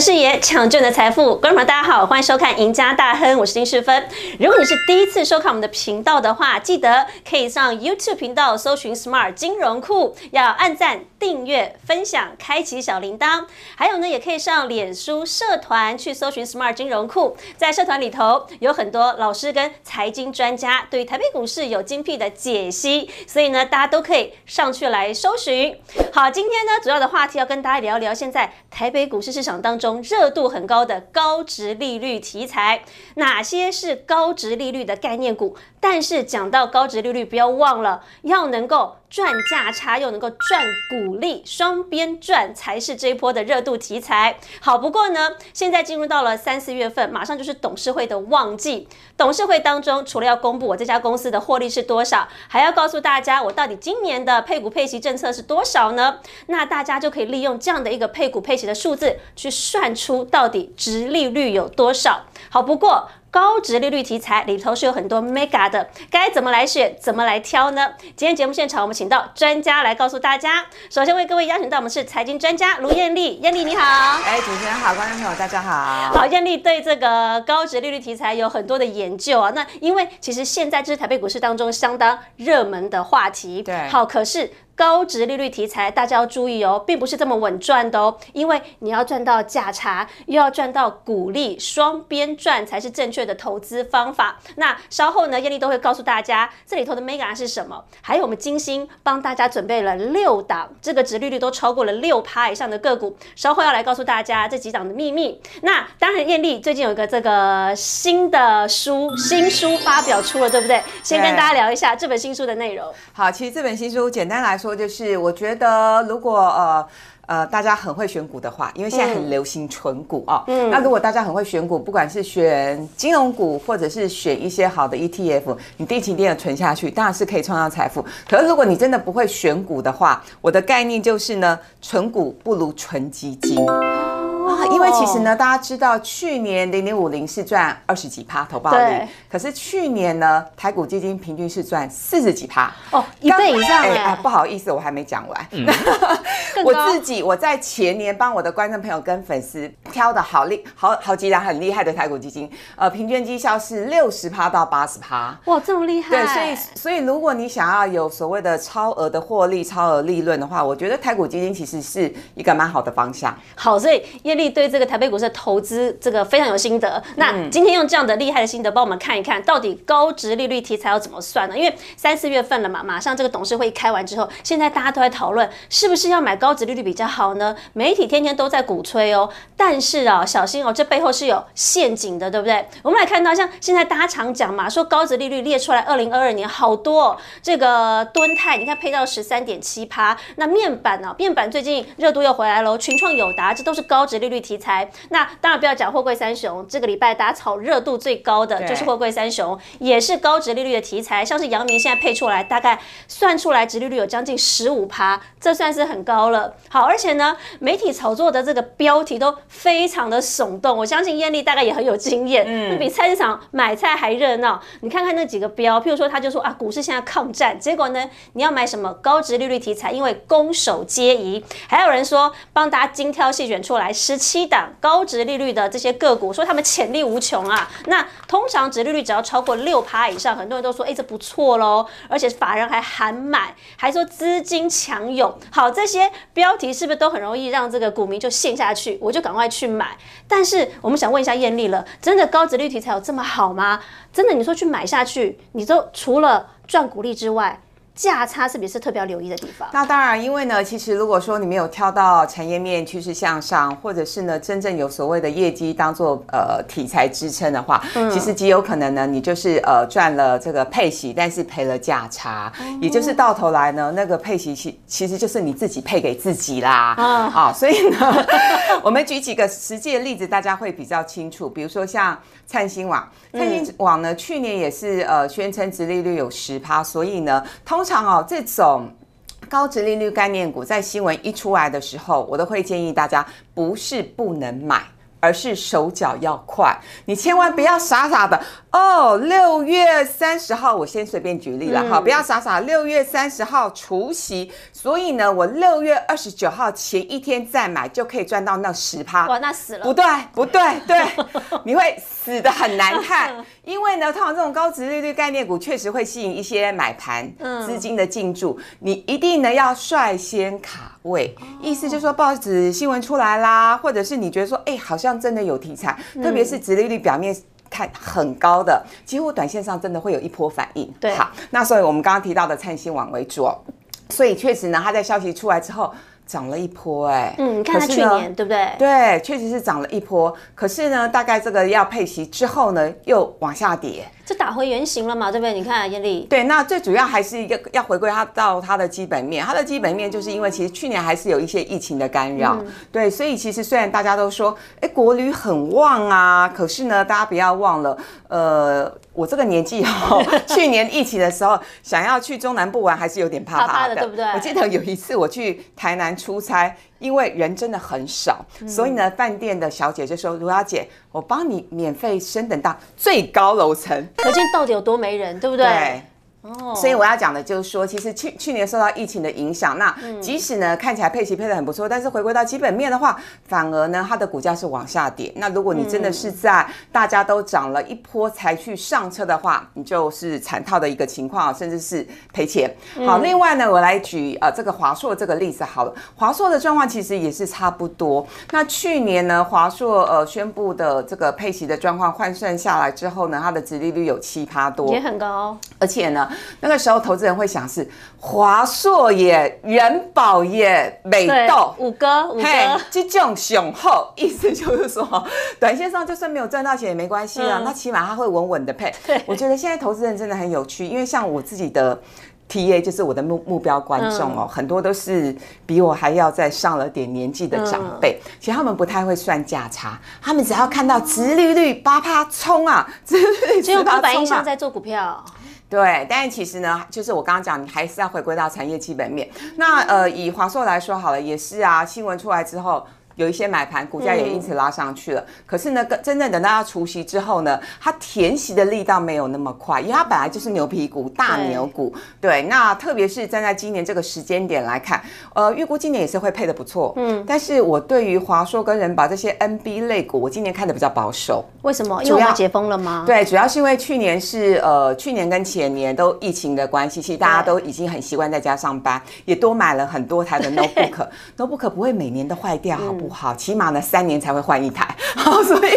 的视野，抢救你的财富。观众朋友，大家好，欢迎收看《赢家大亨》，我是丁世芬。如果你是第一次收看我们的频道的话，记得可以上 YouTube 频道搜寻 Smart 金融库，要按赞、订阅、分享、开启小铃铛。还有呢，也可以上脸书社团去搜寻 Smart 金融库，在社团里头有很多老师跟财经专家对台北股市有精辟的解析，所以呢，大家都可以上去来搜寻。好，今天呢，主要的话题要跟大家聊聊现在台北股市市场当中热度很高的高值利率题材，哪些是高值利率的概念股？但是讲到高值利率，不要忘了要能够赚价差，又能够赚股利，双边赚才是这一波的热度题材。好，不过呢，现在进入到了三四月份，马上就是董事会的旺季。董事会当中，除了要公布我这家公司的获利是多少，还要告诉大家我到底今年的配股配息政策是多少呢？那大家就可以利用这样的一个配股配息的数字，去算出到底值利率有多少。好，不过。高值利率题材里头是有很多 mega 的，该怎么来选，怎么来挑呢？今天节目现场我们请到专家来告诉大家。首先为各位邀请到我们是财经专家卢艳丽，艳丽你好。哎，主持人好，观众朋友大家好。好，艳丽对这个高值利率题材有很多的研究啊。那因为其实现在这是台北股市当中相当热门的话题。对。好，可是。高值利率题材，大家要注意哦，并不是这么稳赚的哦，因为你要赚到价差，又要赚到股利，双边赚才是正确的投资方法。那稍后呢，艳丽都会告诉大家这里头的 mega 是什么，还有我们金星帮大家准备了六档，这个值利率都超过了六趴以上的个股，稍后要来告诉大家这几档的秘密。那当然，艳丽最近有一个这个新的书，新书发表出了，对不对？先跟大家聊一下这本新书的内容。好，其实这本新书简单来说。就是我觉得，如果呃呃大家很会选股的话，因为现在很流行纯股啊，嗯，那如果大家很会选股，不管是选金融股，或者是选一些好的 ETF，你定期定额存下去，当然是可以创造财富。可是如果你真的不会选股的话，我的概念就是呢，纯股不如纯基金。啊，因为其实呢，大家知道去年零零五零是赚二十几趴投报率，可是去年呢，台股基金平均是赚四十几趴哦，一倍以上哎！不好意思，我还没讲完。我自己我在前年帮我的观众朋友跟粉丝挑的好厉好好几档很厉害的台股基金，呃，平均绩效是六十趴到八十趴。哇，这么厉害！对，所以所以如果你想要有所谓的超额的获利、超额利润的话，我觉得台股基金其实是一个蛮好的方向。好，所以对这个台北股市的投资这个非常有心得。那今天用这样的厉害的心得帮我们看一看到底高值利率题材要怎么算呢？因为三四月份了嘛，马上这个董事会开完之后，现在大家都在讨论是不是要买高值利率比较好呢？媒体天天都在鼓吹哦，但是啊，小心哦，这背后是有陷阱的，对不对？我们来看到像现在大家常讲嘛，说高值利率列出来，二零二二年好多哦这个吨泰，你看配到十三点七趴，那面板呢？面板最近热度又回来喽，群创友达，这都是高值利率题材。那当然不要讲货柜三雄，这个礼拜大家炒热度最高的就是货柜三雄，也是高值利率的题材。像是阳明现在配出来，大概算出来值利率有将近十五趴，这算是很高了。好，而且呢，媒体炒作的这个标题都非常的耸动，我相信艳丽大概也很有经验，嗯，比菜市场买菜还热闹。你看看那几个标，譬如说他就说啊，股市现在抗战，结果呢，你要买什么高值利率题材？因为攻守皆宜。还有人说帮大家精挑细选出来十七档高。值利率的这些个股，说他们潜力无穷啊。那通常值利率只要超过六趴以上，很多人都说，哎，这不错喽。而且法人还喊买，还说资金强涌。好，这些标题是不是都很容易让这个股民就陷下去？我就赶快去买。但是我们想问一下艳丽了，真的高值率题材有这么好吗？真的，你说去买下去，你都除了赚股利之外？价差是不是特别要留意的地方？那当然，因为呢，其实如果说你没有挑到产业面趋势向上，或者是呢真正有所谓的业绩当做呃题材支撑的话，其实极有可能呢，你就是呃赚了这个配息，但是赔了价差，也就是到头来呢，那个配息其其实就是你自己配给自己啦。啊，所以呢，我们举几个实际的例子，大家会比较清楚。比如说像灿星网，灿星网呢去年也是呃宣称殖利率有十趴，所以呢通。常哦，这种高值利率概念股在新闻一出来的时候，我都会建议大家不是不能买。而是手脚要快。你千万不要傻傻的哦。六月三十号，我先随便举例了哈，不要傻傻。六月三十号除夕，所以呢，我六月二十九号前一天再买就可以赚到那十趴。哇，那死了！不对，不对，对，你会死的很难看。因为呢，通常这种高值利率概念股确实会吸引一些买盘资金的进驻，你一定呢要率先卡位。意思就是说，报纸新闻出来啦，或者是你觉得说，哎，好像真的有题材，特别是殖利率表面看很高的，几乎短线上真的会有一波反应。对，好，那所以我们刚刚提到的灿星网为主，所以确实呢，它在消息出来之后。涨了一波，哎，嗯，你看它去年对不对？对，确实是涨了一波。可是呢，大概这个要配息之后呢，又往下跌。这打回原形了嘛？对不对？你看艳丽。对，那最主要还是一个要回归它到它的基本面。它的基本面就是因为其实去年还是有一些疫情的干扰，对，所以其实虽然大家都说，哎，国旅很旺啊，可是呢，大家不要忘了，呃，我这个年纪哈，去年疫情的时候想要去中南部玩，还是有点怕怕的，对不对？我记得有一次我去台南出差。因为人真的很少，所以呢，饭店的小姐就说：“卢小姐，我帮你免费升等到最高楼层。”可见到底有多没人，对不对？对。哦，所以我要讲的就是说，其实去去年受到疫情的影响，那即使呢看起来配息配的很不错，但是回归到基本面的话，反而呢它的股价是往下跌。那如果你真的是在大家都涨了一波才去上车的话，你就是惨套的一个情况，甚至是赔钱。好，另外呢，我来举呃这个华硕这个例子好了，华硕的状况其实也是差不多。那去年呢，华硕呃宣布的这个配息的状况换算下来之后呢，它的殖利率有七趴多，也很高，而且呢。那个时候，投资人会想是华硕也、人保也、美豆。五哥五哥，这种雄厚，意思就是说，短线上就算没有赚到钱也没关系啊，那起码他会稳稳的配。对，我觉得现在投资人真的很有趣，因为像我自己的 T A 就是我的目目标观众哦，很多都是比我还要再上了点年纪的长辈，其实他们不太会算价差，他们只要看到直利率八趴冲啊，直利率只有刻板印象在做股票。对，但其实呢，就是我刚刚讲，你还是要回归到产业基本面。那呃，以华硕来说好了，也是啊，新闻出来之后。有一些买盘，股价也因此拉上去了。可是呢，真正等到它除息之后呢，它填息的力道没有那么快，因为它本来就是牛皮股、大牛股。对，那特别是站在今年这个时间点来看，呃，预估今年也是会配的不错。嗯，但是我对于华硕跟人保这些 NB 类股，我今年看的比较保守。为什么？因为要解封了吗？对，主要是因为去年是呃，去年跟前年都疫情的关系，其实大家都已经很习惯在家上班，也多买了很多台的 notebook。notebook 不会每年都坏掉，好不？好，起码呢三年才会换一台，所以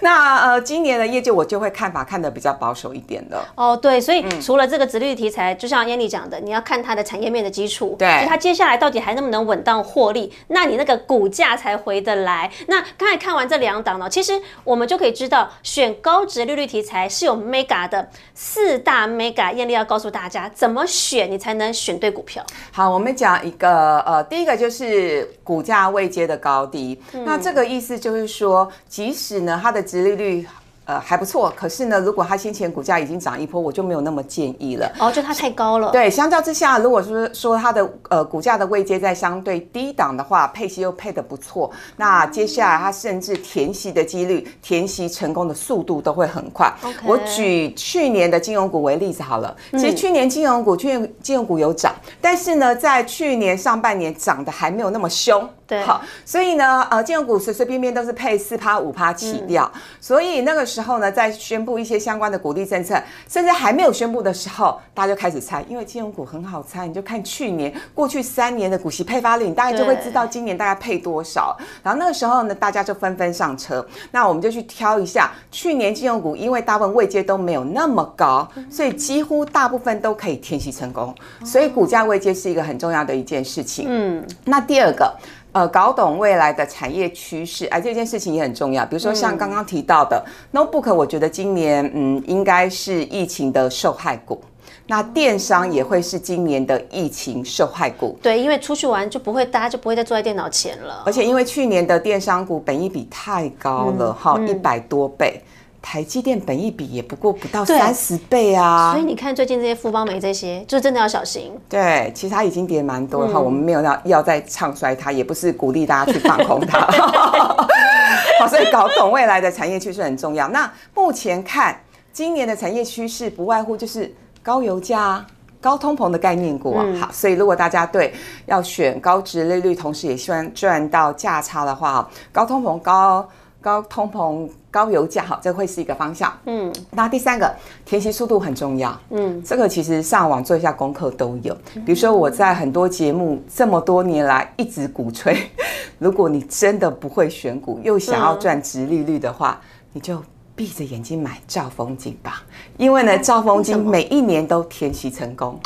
那呃今年的业绩我就会看法看的比较保守一点的。哦，对，所以除了这个直率题材，就像燕丽讲的，你要看它的产业面的基础，对，它接下来到底还能不能稳当获利，那你那个股价才回得来。那刚才看完这两档呢，其实我们就可以知道，选高值利率题材是有 mega 的四大 mega，艳丽要告诉大家怎么选，你才能选对股票。好，我们讲一个呃，第一个就是股价未接的高。低，那这个意思就是说，即使呢，它的殖利率。呃，还不错。可是呢，如果它先前股价已经涨一波，我就没有那么建议了。哦，就它太高了。对，相较之下，如果是说它的呃股价的位阶在相对低档的话，配息又配的不错，那接下来它甚至填息的几率、填息成功的速度都会很快。我举去年的金融股为例子好了。其实去年金融股，去年金融股有涨，但是呢，在去年上半年涨的还没有那么凶。对，好，所以呢，呃，金融股随随便便都是配四趴五趴起掉，所以那个时候呢，在宣布一些相关的鼓励政策，甚至还没有宣布的时候，大家就开始猜，因为金融股很好猜，你就看去年过去三年的股息配发率，你大概就会知道今年大概配多少。然后那个时候呢，大家就纷纷上车，那我们就去挑一下去年金融股，因为大部分位阶都没有那么高，所以几乎大部分都可以填息成功，所以股价位阶是一个很重要的一件事情。嗯，那第二个。呃，搞懂未来的产业趋势，哎，这件事情也很重要。比如说像刚刚提到的 notebook，我觉得今年嗯应该是疫情的受害股，那电商也会是今年的疫情受害股。对，因为出去玩就不会，大家就不会再坐在电脑前了。而且因为去年的电商股本益比太高了，哈，一百多倍。台积电本一比也不过不到三十倍啊，所以你看最近这些富邦美这些，就真的要小心。对，其实它已经跌蛮多哈，我们没有要要再唱衰它，也不是鼓励大家去放空它。好，所以搞懂未来的产业趋势很重要。那目前看今年的产业趋势，不外乎就是高油价。高通膨的概念股啊，好，所以如果大家对要选高值利率，同时也希望赚到价差的话，高通膨、高高通膨、高油价，好，这会是一个方向。嗯，那第三个填息速度很重要。嗯，这个其实上网做一下功课都有。比如说我在很多节目这么多年来一直鼓吹，如果你真的不会选股，又想要赚值利率的话，你就。闭着眼睛买兆丰金吧，因为呢，兆丰金每一年都填息成功，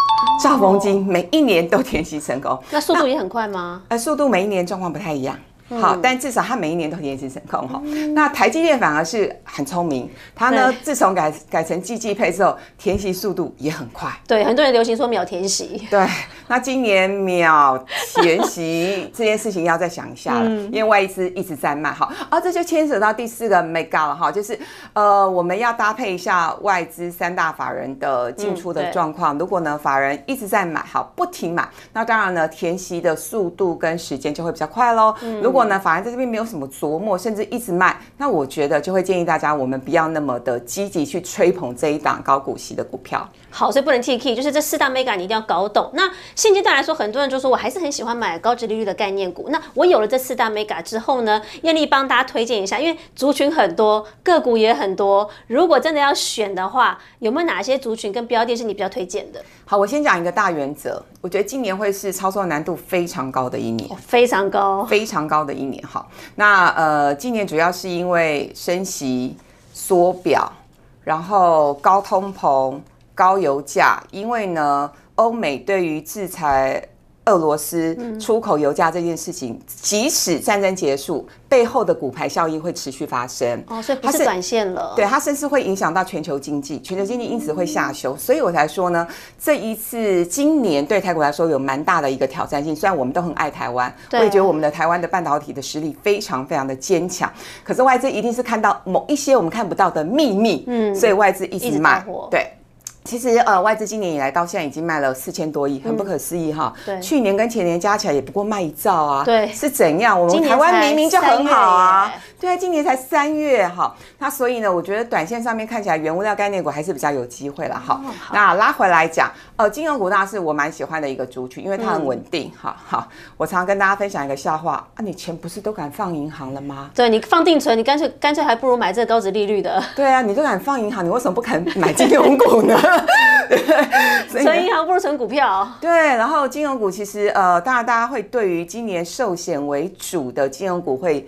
兆丰金每一年都填息成功，那速度也很快吗？呃，速度每一年状况不太一样。好，但至少它每一年都延迟成功哈。那台积电反而是很聪明，它呢自从改改成季季配之后，填息速度也很快。对，很多人流行说秒填息。对，那今年秒填息这件事情要再想一下了，因为外资一直在卖哈。啊，这就牵扯到第四个 mega 了哈，就是呃我们要搭配一下外资三大法人的进出的状况。如果呢法人一直在买，好不停买，那当然呢填息的速度跟时间就会比较快喽。如果如果呢，反而在这边没有什么琢磨，甚至一直卖，那我觉得就会建议大家，我们不要那么的积极去吹捧这一档高股息的股票。好，所以不能 T K，就是这四大 mega 你一定要搞懂。那现阶段来说，很多人就说我还是很喜欢买高值利率的概念股。那我有了这四大 mega 之后呢，艳丽帮大家推荐一下，因为族群很多，个股也很多。如果真的要选的话，有没有哪些族群跟标的是你比较推荐的？好，我先讲一个大原则，我觉得今年会是操作难度非常高的一年，非常高，非常高的一年。好，那呃，今年主要是因为升息、缩表，然后高通膨。高油价，因为呢，欧美对于制裁俄罗斯出口油价这件事情，即使战争结束，背后的股牌效应会持续发生。哦，所以不是短线了。对，它甚至会影响到全球经济，全球经济因此会下修。所以我才说呢，这一次今年对台股来说有蛮大的一个挑战性。虽然我们都很爱台湾，我也觉得我们的台湾的半导体的实力非常非常的坚强，可是外资一定是看到某一些我们看不到的秘密，嗯，所以外资一直卖，对。其实呃，外资今年以来到现在已经卖了四千多亿，很不可思议哈。对，去年跟前年加起来也不过卖一兆啊。对，是怎样？我们台湾明明就很好啊。对啊，今年才三月哈。那所以呢，我觉得短线上面看起来原物料概念股还是比较有机会了哈。那拉回来讲，呃，金融股那是我蛮喜欢的一个族群，因为它很稳定哈。好，我常常跟大家分享一个笑话啊，你钱不是都敢放银行了吗？对你放定存，你干脆干脆还不如买这个高值利率的。对啊，你都敢放银行，你为什么不肯买金融股呢？存银行不如存股票。对，然后金融股其实呃，当然大家会对于今年寿险为主的金融股会。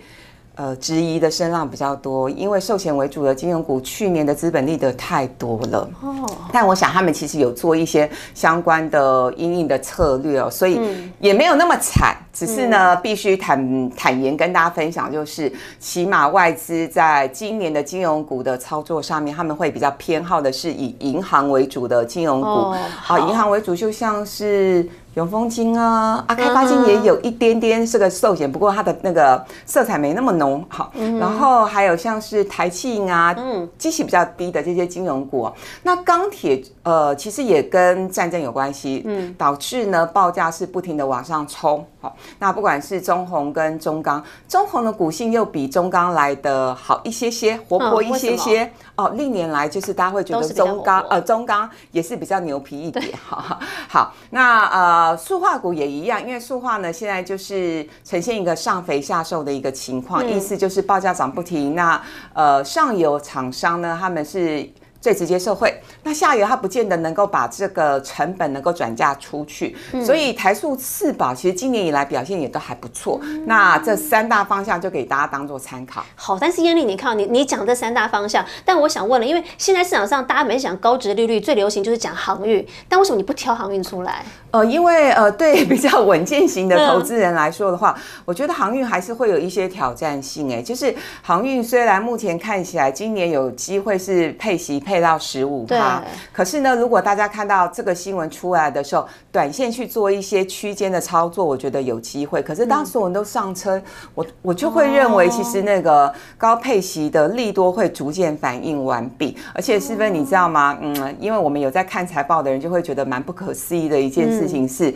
呃，质疑的声浪比较多，因为寿险为主的金融股去年的资本利得太多了。哦，但我想他们其实有做一些相关的阴影的策略哦，所以也没有那么惨。只是呢，必须坦坦言跟大家分享，就是起码外资在今年的金融股的操作上面，他们会比较偏好的是以银行为主的金融股。好，银行为主就像是。永丰金啊，啊，开发金也有一点点是个寿险，不过它的那个色彩没那么浓，好。然后还有像是台气啊，嗯，机器比较低的这些金融股。那钢铁，呃，其实也跟战争有关系，嗯，导致呢报价是不停的往上冲。好，那不管是中红跟中钢，中红的股性又比中钢来的好一些些，活泼一些些。哦，历年来就是大家会觉得中钢，呃，中钢也是比较牛皮一点。哈，好，那呃。呃，塑化股也一样，因为塑化呢现在就是呈现一个上肥下瘦的一个情况，意思就是报价涨不停。那呃，上游厂商呢，他们是。最直接受惠，那下游它不见得能够把这个成本能够转嫁出去，所以台塑四宝其实今年以来表现也都还不错。那这三大方向就给大家当做参考。好，但是艳丽，你看你你讲这三大方向，但我想问了，因为现在市场上大家每次讲高值利率，最流行就是讲航运，但为什么你不挑航运出来？呃，因为呃，对 比较稳健型的投资人来说的话，我觉得航运还是会有一些挑战性。哎，就是航运虽然目前看起来今年有机会是配息配到十五趴，可是呢，如果大家看到这个新闻出来的时候，短线去做一些区间的操作，我觉得有机会。可是当所有人都上车，我我就会认为，其实那个高配息的利多会逐渐反应完毕。而且，是不是你知道吗？嗯，因为我们有在看财报的人，就会觉得蛮不可思议的一件事情是。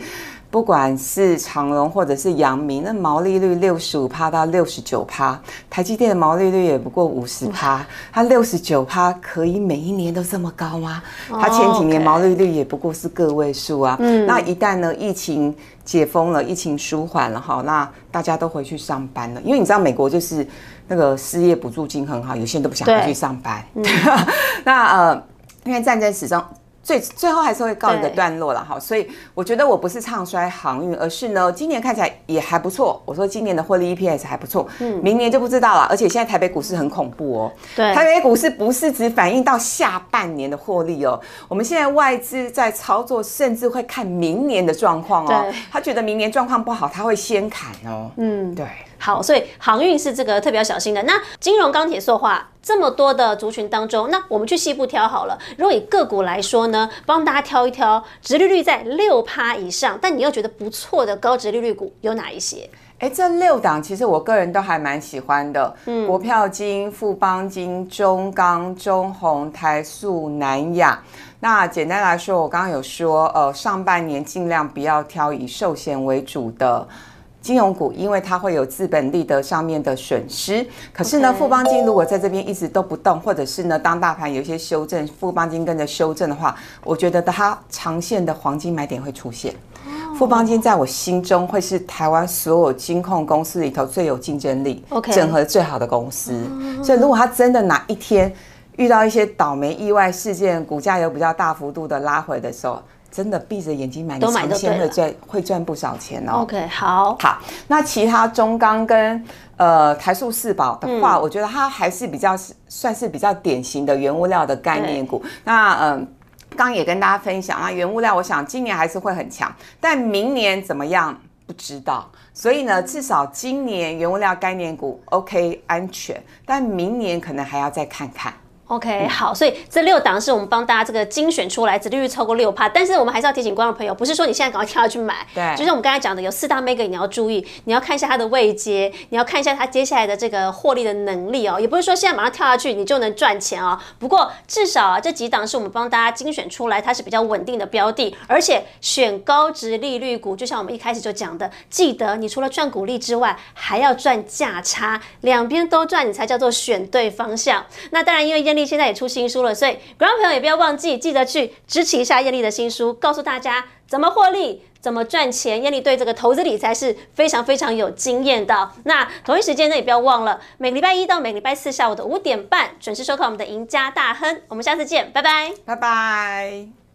不管是长荣或者是阳明，那毛利率六十五趴到六十九趴，台积电的毛利率也不过五十趴，它六十九趴可以每一年都这么高吗？它前几年毛利率也不过是个位数啊。那一旦呢疫情解封了，疫情舒缓了哈，那大家都回去上班了，因为你知道美国就是那个失业补助金很好，有些人都不想回去上班。那呃，因为战争始终。最最后还是会告一个段落了哈，所以我觉得我不是唱衰航运，而是呢，今年看起来也还不错。我说今年的获利 EPS 还不错，嗯，明年就不知道了。而且现在台北股市很恐怖哦，对，台北股市不是只反映到下半年的获利哦，我们现在外资在操作，甚至会看明年的状况哦，他觉得明年状况不好，他会先砍哦，嗯，对。好，所以航运是这个特别要小心的。那金融、钢铁、塑化这么多的族群当中，那我们去西部挑好了。如果以个股来说呢，帮大家挑一挑，殖利率在六趴以上，但你又觉得不错的高殖利率股有哪一些？哎，这六档其实我个人都还蛮喜欢的。嗯，国票金、富邦金、中钢、中红、台塑、南亚。那简单来说，我刚刚有说，呃，上半年尽量不要挑以寿险为主的。金融股，因为它会有资本利得上面的损失。可是呢，富邦金如果在这边一直都不动，或者是呢，当大盘有一些修正，富邦金跟着修正的话，我觉得它长线的黄金买点会出现。富邦金在我心中会是台湾所有金控公司里头最有竞争力、整合最好的公司。所以，如果它真的哪一天遇到一些倒霉意外事件，股价有比较大幅度的拉回的时候，真的闭着眼睛买，长线会赚会赚不少钱哦。OK，好，好。那其他中钢跟呃台塑四宝的话，我觉得它还是比较算是比较典型的原物料的概念股。那嗯，刚也跟大家分享啊，原物料，我想今年还是会很强，但明年怎么样不知道。所以呢，至少今年原物料概念股 OK 安全，但明年可能还要再看看。OK，好，所以这六档是我们帮大家这个精选出来，殖利率超过六趴。但是我们还是要提醒观众朋友，不是说你现在赶快跳下去买。对，就像我们刚才讲的，有四大 mega 你要注意，你要看一下它的位阶，你要看一下它接下来的这个获利的能力哦。也不是说现在马上跳下去你就能赚钱哦。不过至少啊，这几档是我们帮大家精选出来，它是比较稳定的标的，而且选高值利率股，就像我们一开始就讲的，记得你除了赚股利之外，还要赚价差，两边都赚，你才叫做选对方向。那当然，因为艳丽现在也出新书了。所以，观众朋友也不要忘记，记得去支持一下艳丽的新书，告诉大家怎么获利、怎么赚钱。艳丽对这个投资理财是非常非常有经验的。那同一时间呢，也不要忘了，每个礼拜一到每个礼拜四下午的五点半准时收看我们的赢家大亨。我们下次见，拜拜，拜拜。